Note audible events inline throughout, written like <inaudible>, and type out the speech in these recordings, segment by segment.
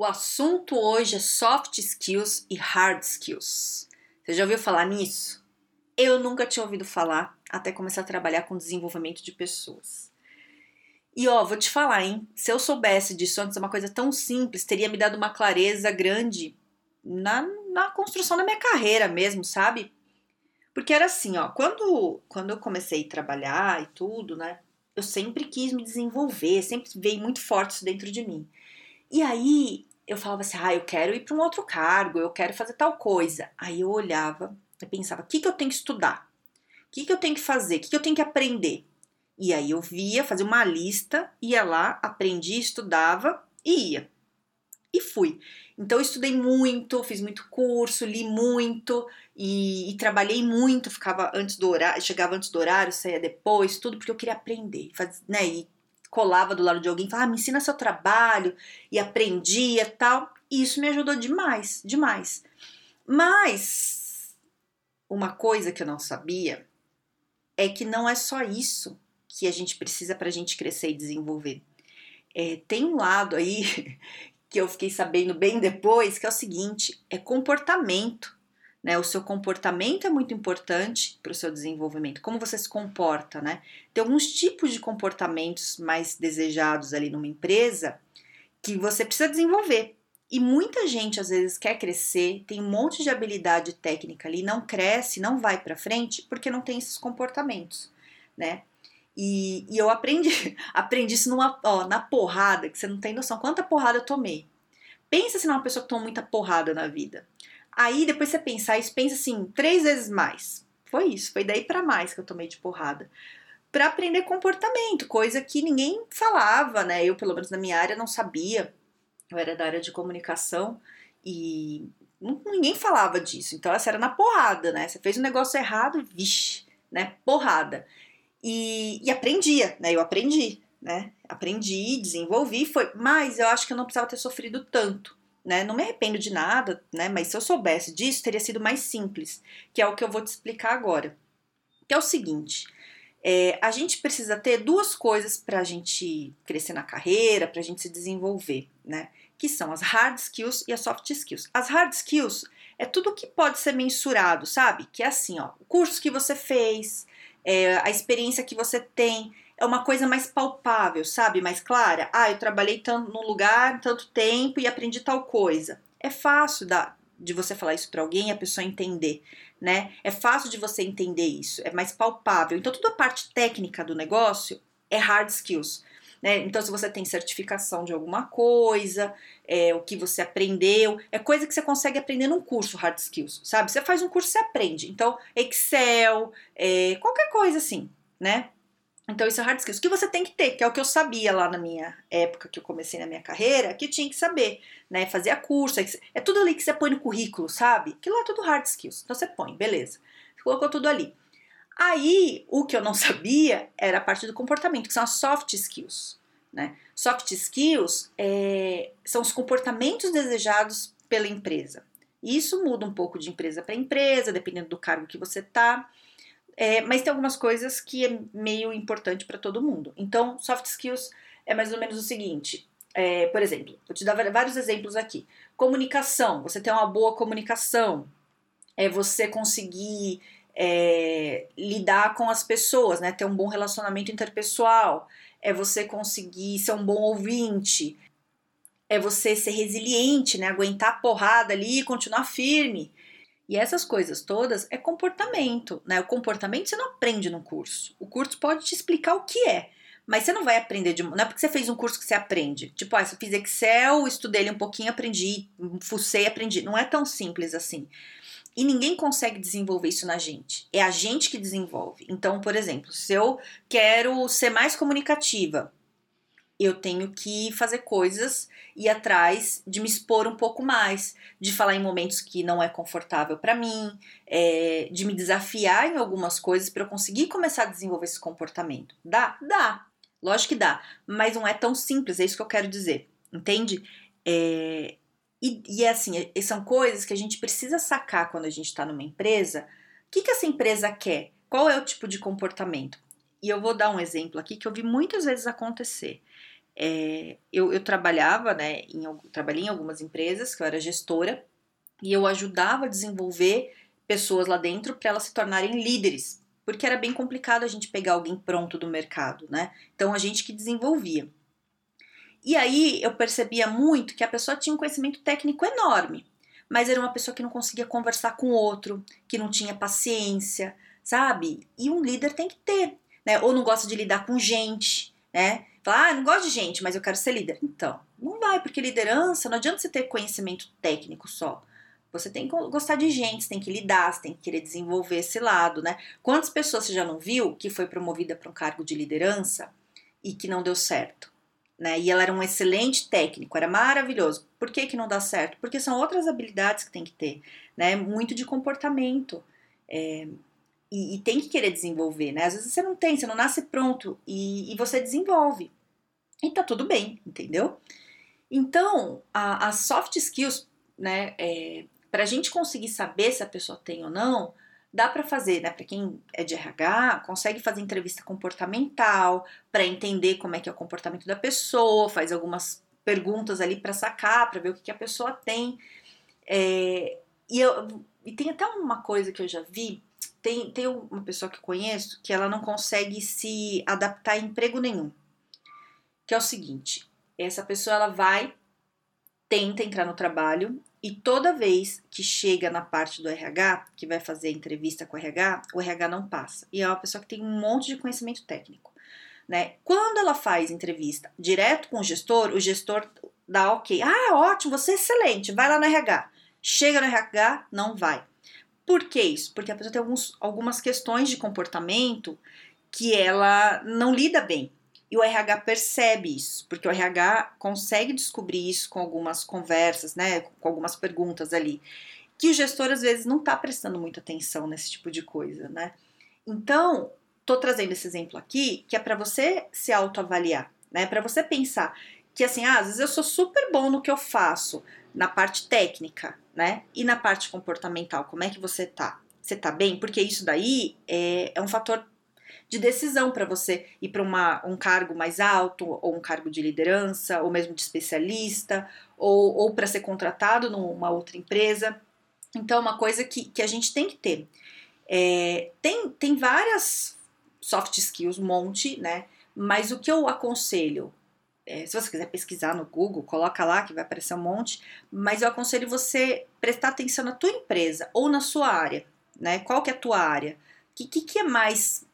O assunto hoje é soft skills e hard skills. Você já ouviu falar nisso? Eu nunca tinha ouvido falar até começar a trabalhar com desenvolvimento de pessoas. E ó, vou te falar, hein? Se eu soubesse disso antes, uma coisa tão simples, teria me dado uma clareza grande na, na construção da minha carreira mesmo, sabe? Porque era assim, ó, quando, quando eu comecei a trabalhar e tudo, né? Eu sempre quis me desenvolver, sempre veio muito forte isso dentro de mim. E aí eu falava assim, ah, eu quero ir para um outro cargo, eu quero fazer tal coisa. Aí eu olhava e pensava, o que, que eu tenho que estudar? O que, que eu tenho que fazer? O que, que eu tenho que aprender? E aí eu via, fazia uma lista, ia lá, aprendia, estudava e ia. E fui. Então eu estudei muito, fiz muito curso, li muito e, e, trabalhei muito, ficava antes do horário, chegava antes do horário, saía depois, tudo porque eu queria aprender, faz, né? E colava do lado de alguém, falava, ah, me ensina seu trabalho, e aprendia tal. E isso me ajudou demais, demais. Mas uma coisa que eu não sabia é que não é só isso que a gente precisa para a gente crescer e desenvolver. É, tem um lado aí <laughs> que eu fiquei sabendo bem depois, que é o seguinte: é comportamento. Né? O seu comportamento é muito importante para o seu desenvolvimento, como você se comporta, né? Tem alguns tipos de comportamentos mais desejados ali numa empresa que você precisa desenvolver. E muita gente às vezes quer crescer, tem um monte de habilidade técnica ali, não cresce, não vai para frente porque não tem esses comportamentos, né? E, e eu aprendi, <laughs> aprendi isso numa, ó, na porrada, que você não tem noção quanta porrada eu tomei. Pensa se não é uma pessoa que toma muita porrada na vida. Aí depois você pensa, aí pensa assim, três vezes mais. Foi isso, foi daí para mais que eu tomei de porrada. Para aprender comportamento, coisa que ninguém falava, né? Eu, pelo menos na minha área, não sabia. Eu era da área de comunicação e ninguém falava disso. Então, essa era na porrada, né? Você fez um negócio errado, vixe, né? Porrada. E, e aprendia, né? Eu aprendi, né? Aprendi, desenvolvi, foi. Mas eu acho que eu não precisava ter sofrido tanto né? Não me arrependo de nada, né? Mas se eu soubesse disso, teria sido mais simples, que é o que eu vou te explicar agora. Que é o seguinte: é, a gente precisa ter duas coisas para a gente crescer na carreira, para a gente se desenvolver, né? Que são as hard skills e as soft skills. As hard skills é tudo que pode ser mensurado, sabe? Que é assim, ó, o curso que você fez, é, a experiência que você tem, é uma coisa mais palpável, sabe? Mais clara. Ah, eu trabalhei tanto num lugar tanto tempo e aprendi tal coisa. É fácil da, de você falar isso para alguém e a pessoa entender, né? É fácil de você entender isso, é mais palpável. Então, toda a parte técnica do negócio é hard skills. Né? Então, se você tem certificação de alguma coisa, é, o que você aprendeu, é coisa que você consegue aprender num curso hard skills, sabe? Você faz um curso, você aprende. Então, Excel, é, qualquer coisa assim, né? Então, isso é hard skills. O que você tem que ter, que é o que eu sabia lá na minha época que eu comecei na minha carreira, que tinha que saber, né? Fazer a curso, é tudo ali que você põe no currículo, sabe? Aquilo lá é tudo hard skills. Então, você põe, beleza. Você colocou tudo ali. Aí, o que eu não sabia era a parte do comportamento, que são as soft skills, né? Soft skills é, são os comportamentos desejados pela empresa. Isso muda um pouco de empresa para empresa, dependendo do cargo que você tá. É, mas tem algumas coisas que é meio importante para todo mundo. Então, soft skills é mais ou menos o seguinte: é, por exemplo, vou te dar vários exemplos aqui. Comunicação, você tem uma boa comunicação, é você conseguir é, lidar com as pessoas, né? Ter um bom relacionamento interpessoal, é você conseguir ser um bom ouvinte, é você ser resiliente, né? Aguentar a porrada ali e continuar firme. E essas coisas todas é comportamento, né? O comportamento você não aprende no curso. O curso pode te explicar o que é, mas você não vai aprender de. Não é porque você fez um curso que você aprende. Tipo, ah, eu fiz Excel, estudei ele um pouquinho, aprendi, fucei, aprendi. Não é tão simples assim. E ninguém consegue desenvolver isso na gente. É a gente que desenvolve. Então, por exemplo, se eu quero ser mais comunicativa, eu tenho que fazer coisas e atrás de me expor um pouco mais, de falar em momentos que não é confortável para mim, é, de me desafiar em algumas coisas para eu conseguir começar a desenvolver esse comportamento. Dá? Dá. Lógico que dá, mas não é tão simples, é isso que eu quero dizer, entende? É, e, e é assim, são coisas que a gente precisa sacar quando a gente está numa empresa. O que, que essa empresa quer? Qual é o tipo de comportamento? E eu vou dar um exemplo aqui que eu vi muitas vezes acontecer. É, eu, eu, trabalhava, né, em, trabalhei em algumas empresas, que eu era gestora, e eu ajudava a desenvolver pessoas lá dentro para elas se tornarem líderes, porque era bem complicado a gente pegar alguém pronto do mercado, né? Então a gente que desenvolvia. E aí eu percebia muito que a pessoa tinha um conhecimento técnico enorme, mas era uma pessoa que não conseguia conversar com outro, que não tinha paciência, sabe? E um líder tem que ter, né? Ou não gosta de lidar com gente, né? Ah, não gosto de gente, mas eu quero ser líder. Então, não vai, porque liderança não adianta você ter conhecimento técnico só. Você tem que gostar de gente, você tem que lidar, você tem que querer desenvolver esse lado, né? Quantas pessoas você já não viu que foi promovida para um cargo de liderança e que não deu certo? Né? E ela era um excelente técnico, era maravilhoso. Por que, que não dá certo? Porque são outras habilidades que tem que ter, né? Muito de comportamento. É, e, e, tem que querer desenvolver, né? Às vezes você não tem, você não nasce pronto e, e você desenvolve. E tá tudo bem, entendeu? Então, as soft skills, né, é, para a gente conseguir saber se a pessoa tem ou não, dá para fazer, né? Para quem é de RH, consegue fazer entrevista comportamental para entender como é que é o comportamento da pessoa, faz algumas perguntas ali para sacar, para ver o que, que, a pessoa tem. É, e, eu, e tem até uma coisa que eu já vi tem, tem uma pessoa que eu conheço que ela não consegue se adaptar a emprego nenhum. Que é o seguinte, essa pessoa ela vai, tenta entrar no trabalho e toda vez que chega na parte do RH, que vai fazer a entrevista com o RH, o RH não passa. E é uma pessoa que tem um monte de conhecimento técnico. Né? Quando ela faz entrevista direto com o gestor, o gestor dá ok. Ah, ótimo, você é excelente, vai lá no RH. Chega no RH, não vai. Por que isso? Porque a pessoa tem alguns, algumas questões de comportamento que ela não lida bem. E o RH percebe isso, porque o RH consegue descobrir isso com algumas conversas, né, com algumas perguntas ali, que o gestor às vezes não está prestando muita atenção nesse tipo de coisa, né? Então, tô trazendo esse exemplo aqui, que é para você se autoavaliar, né? Para você pensar que assim, ah, às vezes eu sou super bom no que eu faço, na parte técnica, né? E na parte comportamental, como é que você tá? Você tá bem? Porque isso daí é, é um fator de decisão para você ir para um cargo mais alto, ou um cargo de liderança, ou mesmo de especialista, ou, ou para ser contratado numa outra empresa. Então, é uma coisa que, que a gente tem que ter. É, tem, tem várias soft skills, um monte, né? Mas o que eu aconselho é, se você quiser pesquisar no Google, coloca lá que vai aparecer um monte, mas eu aconselho você prestar atenção na tua empresa ou na sua área, né? Qual que é a tua área? O que, que, que, é mais,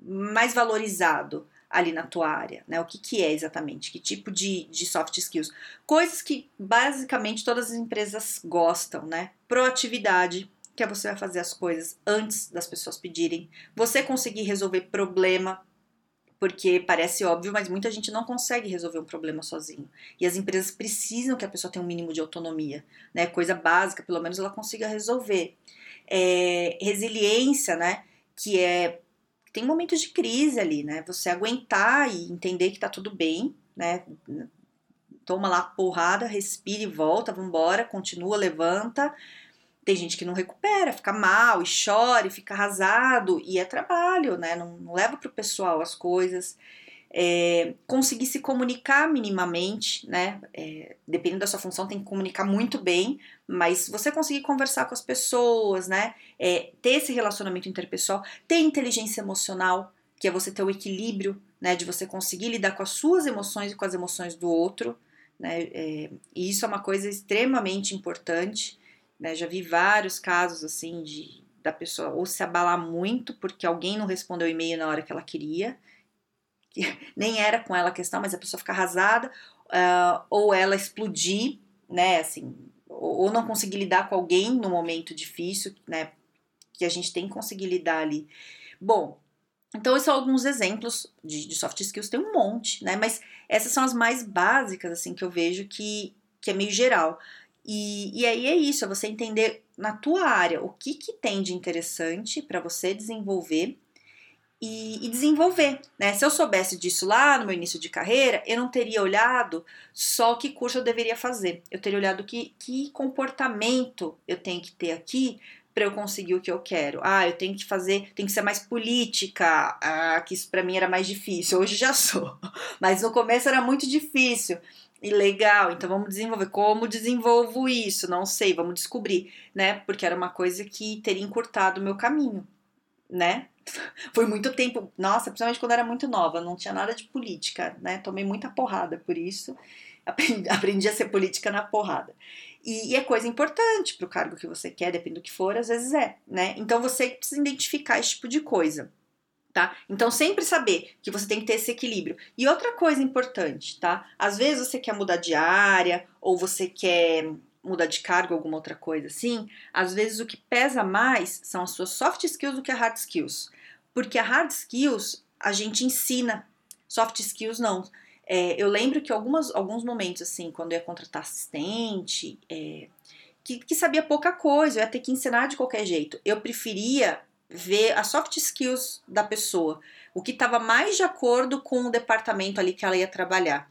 mais valorizado ali na tua área, né? O que, que é exatamente? Que tipo de, de soft skills? Coisas que basicamente todas as empresas gostam, né? Proatividade, que é você vai fazer as coisas antes das pessoas pedirem, você conseguir resolver problema porque parece óbvio, mas muita gente não consegue resolver um problema sozinho. E as empresas precisam que a pessoa tenha um mínimo de autonomia, né? Coisa básica, pelo menos ela consiga resolver. É, resiliência, né? Que é tem momentos de crise ali, né? Você aguentar e entender que tá tudo bem, né? Toma lá a porrada, respira e volta, vambora, continua, levanta tem gente que não recupera, fica mal e chora e fica arrasado, e é trabalho, né? Não, não leva para o pessoal as coisas. É, conseguir se comunicar minimamente, né? É, dependendo da sua função, tem que comunicar muito bem, mas você conseguir conversar com as pessoas, né? É, ter esse relacionamento interpessoal, ter inteligência emocional, que é você ter o equilíbrio, né? De você conseguir lidar com as suas emoções e com as emoções do outro, né? É, e isso é uma coisa extremamente importante. Né? Já vi vários casos assim de da pessoa ou se abalar muito porque alguém não respondeu o e-mail na hora que ela queria, que <laughs> nem era com ela a questão, mas a pessoa ficar arrasada, uh, ou ela explodir, né? Assim, ou, não conseguir lidar com alguém no momento difícil, né? Que a gente tem que conseguir lidar ali. Bom, Então, esses são alguns exemplos de, de, soft skills, tem um monte, né? Mas essas são as mais básicas, assim, que eu vejo que, que é meio geral. E, e aí é isso, é você entender na tua área o que, que tem de interessante para você desenvolver e, e, desenvolver, né? Se eu soubesse disso lá no meu início de carreira, eu não teria olhado só que curso eu deveria fazer. Eu teria olhado que, que comportamento eu tenho que ter aqui para eu conseguir o que eu quero. Ah, eu tenho que fazer, tem que ser mais política, ah, que isso para mim era mais difícil. Hoje já <laughs> sou, mas no começo era muito difícil. E legal, então vamos desenvolver. Como desenvolvo isso? Não sei, vamos descobrir, né? Porque era uma coisa que teria encurtado o meu caminho, né? <laughs> Foi muito tempo, nossa, principalmente quando era muito nova, não tinha nada de política, né? Tomei muita porrada por isso. Aprendi, <laughs> aprendi a ser política na porrada. E, e é coisa importante para o cargo que você quer, depende do que for, às vezes é, né? Então você precisa identificar esse tipo de coisa. Tá? Então sempre saber que você tem que ter esse equilíbrio. E outra coisa importante, tá? Às vezes você quer mudar de área ou você quer mudar de cargo, alguma outra coisa assim. Às vezes o que pesa mais são as suas soft skills do que a hard skills. Porque a hard skills a gente ensina, soft skills não. É, eu lembro que algumas, alguns momentos, assim, quando eu ia contratar assistente, é, que, que sabia pouca coisa, eu ia ter que ensinar de qualquer jeito. Eu preferia ver as soft skills da pessoa, o que estava mais de acordo com o departamento ali que ela ia trabalhar.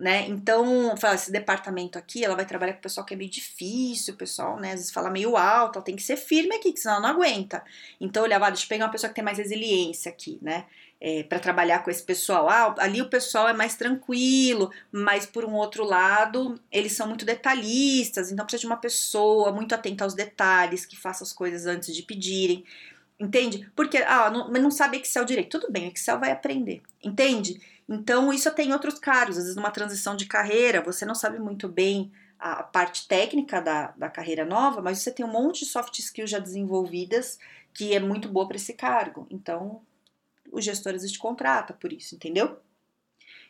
Né? Então, fala, esse departamento aqui, ela vai trabalhar com o pessoal que é meio difícil, o pessoal, né, às vezes fala meio alto, ela tem que ser firme aqui, que senão ela não aguenta. Então, olha, ah, deixa eu pegar uma pessoa que tem mais resiliência aqui, né? É, para trabalhar com esse pessoal. Ah, ali o pessoal é mais tranquilo, mas por um outro lado, eles são muito detalhistas, então precisa de uma pessoa muito atenta aos detalhes, que faça as coisas antes de pedirem. Entende? Porque, ah, não, não sabe Excel direito. Tudo bem, Excel vai aprender. Entende? Então, isso tem outros cargos. Às vezes, numa transição de carreira, você não sabe muito bem a parte técnica da, da carreira nova, mas você tem um monte de soft skills já desenvolvidas que é muito boa para esse cargo. Então, os gestores te contrata por isso, entendeu?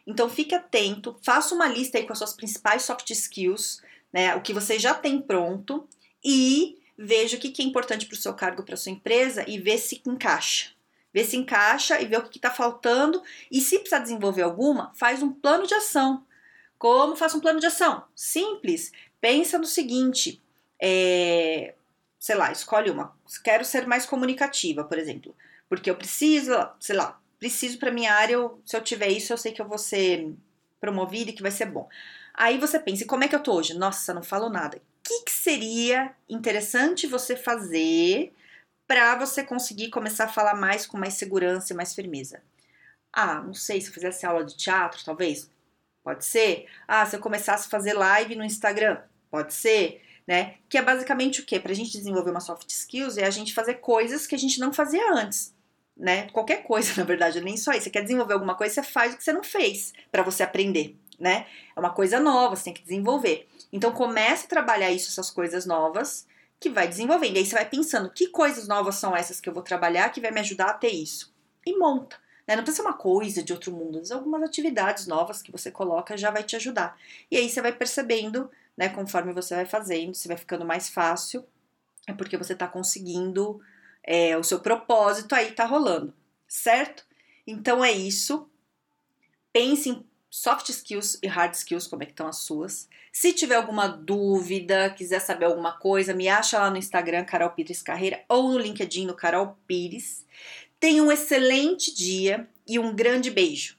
Então fique atento, faça uma lista aí com as suas principais soft skills, né, o que você já tem pronto e veja o que é importante para o seu cargo, para sua empresa e vê se encaixa. Vê se encaixa e vê o que está faltando e se precisar desenvolver alguma, faz um plano de ação. Como faça um plano de ação? Simples. Pensa no seguinte, é, sei lá, escolhe uma. Quero ser mais comunicativa, por exemplo. Porque eu preciso, sei lá, preciso para minha área, eu, se eu tiver isso, eu sei que eu vou ser promovida e que vai ser bom. Aí você pensa, como é que eu tô hoje? Nossa, não falo nada. O que, que seria interessante você fazer para você conseguir começar a falar mais com mais segurança e mais firmeza? Ah, não sei, se eu fizesse aula de teatro, talvez. Pode ser. Ah, se eu começasse a fazer live no Instagram. Pode ser né? Que é basicamente o que? Para a gente desenvolver uma soft skills é a gente fazer coisas que a gente não fazia antes né? Qualquer coisa, <laughs> na verdade, nem só isso. Você quer desenvolver alguma coisa, você faz o que você não fez para você aprender, né? É uma coisa nova, você tem que desenvolver. Então comece a trabalhar isso, essas coisas novas, que vai desenvolvendo. E aí você vai pensando, que coisas novas são essas que eu vou trabalhar que vai me ajudar a ter isso? E monta. Né? Não precisa ser uma coisa de outro mundo, mas algumas atividades novas que você coloca já vai te ajudar. E aí você vai percebendo, né, conforme você vai fazendo, você vai ficando mais fácil, é porque você está conseguindo é, o seu propósito aí tá rolando, certo? Então é isso. Pense em soft skills e hard skills, como é que estão as suas. Se tiver alguma dúvida, quiser saber alguma coisa, me acha lá no Instagram, Carol Pires Carreira, ou no LinkedIn, no Carol Pires. Tenha um excelente dia e um grande beijo.